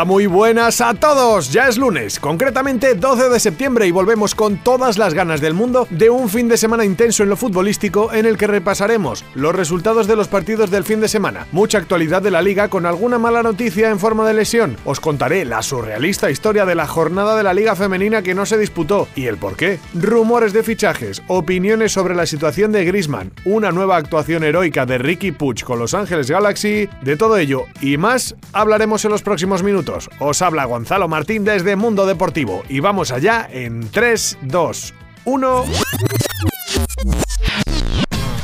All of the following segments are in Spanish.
Hola, muy buenas a todos. Ya es lunes, concretamente 12 de septiembre y volvemos con todas las ganas del mundo de un fin de semana intenso en lo futbolístico en el que repasaremos los resultados de los partidos del fin de semana, mucha actualidad de la liga con alguna mala noticia en forma de lesión. Os contaré la surrealista historia de la jornada de la liga femenina que no se disputó y el por qué. Rumores de fichajes, opiniones sobre la situación de Griezmann, una nueva actuación heroica de Ricky Puch con Los Ángeles Galaxy, de todo ello y más hablaremos en los próximos minutos. Os habla Gonzalo Martín desde Mundo Deportivo y vamos allá en 3, 2, 1.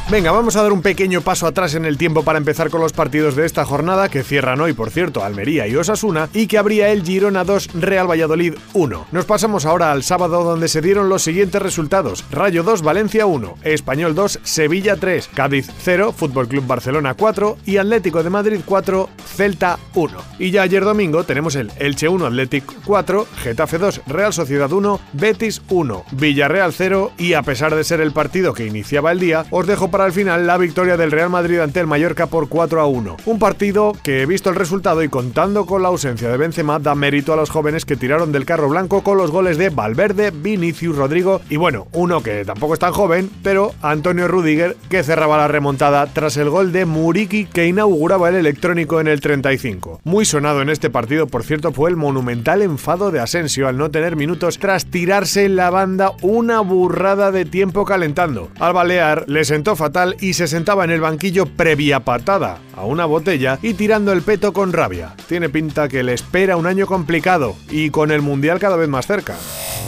Venga, vamos a dar un pequeño paso atrás en el tiempo para empezar con los partidos de esta jornada que cierran hoy, por cierto, Almería y Osasuna y que abría el Girona 2 Real Valladolid 1. Nos pasamos ahora al sábado donde se dieron los siguientes resultados: Rayo 2 Valencia 1, Español 2 Sevilla 3, Cádiz 0, Fútbol Club Barcelona 4 y Atlético de Madrid 4, Celta 1. Y ya ayer domingo tenemos el Elche 1 Atlético 4, Getafe 2 Real Sociedad 1, Betis 1, Villarreal 0 y a pesar de ser el partido que iniciaba el día, os dejo para el final la victoria del Real Madrid ante el Mallorca por 4 a 1. Un partido que, visto el resultado y contando con la ausencia de Benzema, da mérito a los jóvenes que tiraron del carro blanco con los goles de Valverde, Vinicius Rodrigo y bueno, uno que tampoco es tan joven, pero Antonio Rudiger, que cerraba la remontada tras el gol de Muriki que inauguraba el electrónico en el 35. Muy sonado en este partido, por cierto, fue el monumental enfado de Asensio al no tener minutos tras tirarse en la banda una burrada de tiempo calentando. Al balear le sentó y se sentaba en el banquillo previa patada a una botella y tirando el peto con rabia. Tiene pinta que le espera un año complicado y con el Mundial cada vez más cerca.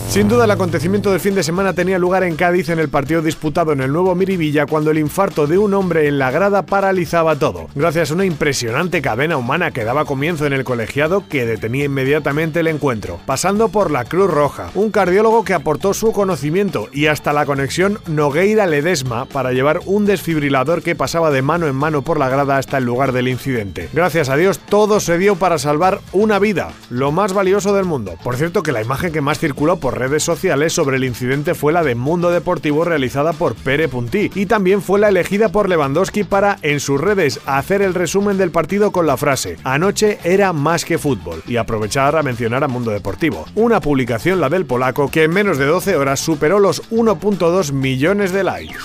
Sin duda el acontecimiento del fin de semana tenía lugar en Cádiz en el partido disputado en el nuevo Miribilla cuando el infarto de un hombre en la grada paralizaba todo, gracias a una impresionante cadena humana que daba comienzo en el colegiado que detenía inmediatamente el encuentro, pasando por la Cruz Roja, un cardiólogo que aportó su conocimiento y hasta la conexión Nogueira-Ledesma para llevar un desfibrilador que pasaba de mano en mano por la grada hasta el lugar del incidente. Gracias a Dios todo se dio para salvar una vida, lo más valioso del mundo. Por cierto que la imagen que más circuló por redes sociales sobre el incidente fue la de Mundo Deportivo realizada por Pere Puntí y también fue la elegida por Lewandowski para, en sus redes, hacer el resumen del partido con la frase Anoche era más que fútbol y aprovechar a mencionar a Mundo Deportivo. Una publicación, la del polaco, que en menos de 12 horas superó los 1.2 millones de likes.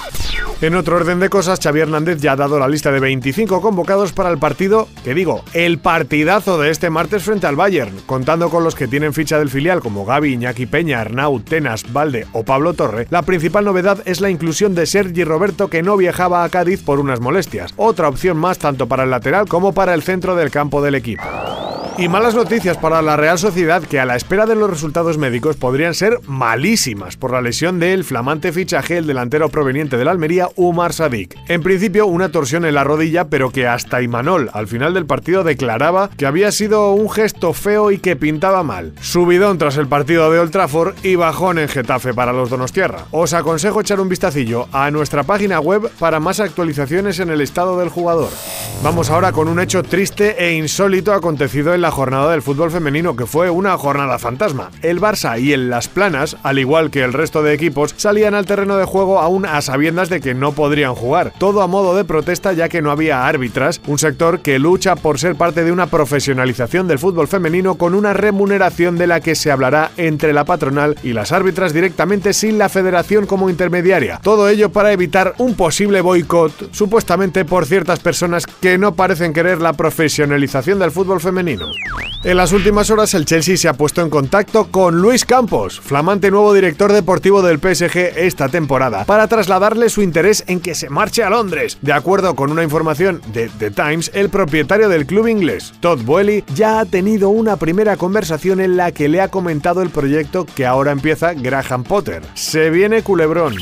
En otro orden de cosas, Xavi Hernández ya ha dado la lista de 25 convocados para el partido, que digo, el partidazo de este martes frente al Bayern, contando con los que tienen ficha del filial como Gaby, Iñaki Peña, Arnau, Tenas, Valde o Pablo Torre, la principal novedad es la inclusión de Sergi Roberto que no viajaba a Cádiz por unas molestias, otra opción más tanto para el lateral como para el centro del campo del equipo. Y malas noticias para la Real Sociedad que a la espera de los resultados médicos podrían ser malísimas por la lesión del flamante fichaje el delantero proveniente de la Almería Umar Sadik. En principio una torsión en la rodilla pero que hasta Imanol al final del partido declaraba que había sido un gesto feo y que pintaba mal. Subidón tras el partido de Old Trafford y bajón en Getafe para los Donostierra. Os aconsejo echar un vistacillo a nuestra página web para más actualizaciones en el estado del jugador. Vamos ahora con un hecho triste e insólito acontecido en la jornada del fútbol femenino, que fue una jornada fantasma. El Barça y el Las Planas, al igual que el resto de equipos, salían al terreno de juego aún a sabiendas de que no podrían jugar. Todo a modo de protesta ya que no había árbitras, un sector que lucha por ser parte de una profesionalización del fútbol femenino con una remuneración de la que se hablará entre la patronal y las árbitras directamente sin la federación como intermediaria. Todo ello para evitar un posible boicot, supuestamente por ciertas personas que no parecen querer la profesionalización del fútbol femenino. En las últimas horas el Chelsea se ha puesto en contacto con Luis Campos, flamante nuevo director deportivo del PSG esta temporada, para trasladarle su interés en que se marche a Londres. De acuerdo con una información de The Times, el propietario del club inglés, Todd Boehly, ya ha tenido una primera conversación en la que le ha comentado el proyecto que ahora empieza Graham Potter. Se viene culebrón.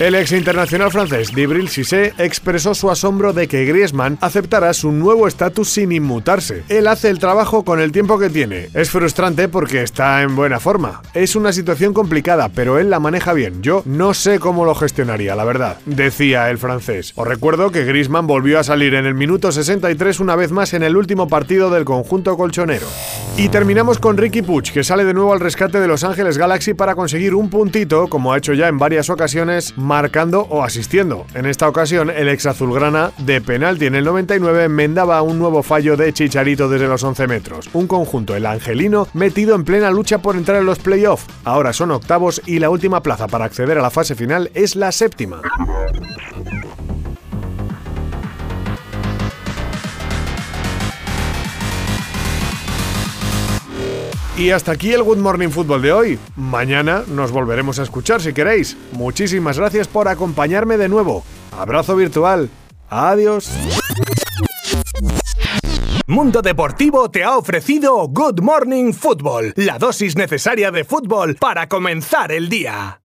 El ex internacional francés Dibril Cissé expresó su asombro de que Griezmann aceptará su nuevo estatus sin inmutarse. Él hace el trabajo con el tiempo que tiene. Es frustrante porque está en buena forma. Es una situación complicada, pero él la maneja bien. Yo no sé cómo lo gestionaría, la verdad, decía el francés. Os recuerdo que Griezmann volvió a salir en el minuto 63 una vez más en el último partido del conjunto colchonero. Y terminamos con Ricky Puig, que sale de nuevo al rescate de Los Ángeles Galaxy para conseguir un puntito, como ha hecho ya en varias ocasiones, marcando o asistiendo. En esta ocasión, el ex azulgrana de penalti en el 99 enmendaba un nuevo fallo de Chicharito desde los 11 metros. Un conjunto, el angelino, metido en plena lucha por entrar en los playoffs. Ahora son octavos y la última plaza para acceder a la fase final es la séptima. Y hasta aquí el Good Morning Football de hoy. Mañana nos volveremos a escuchar si queréis. Muchísimas gracias por acompañarme de nuevo. Abrazo virtual. Adiós. Mundo Deportivo te ha ofrecido Good Morning Football, la dosis necesaria de fútbol para comenzar el día.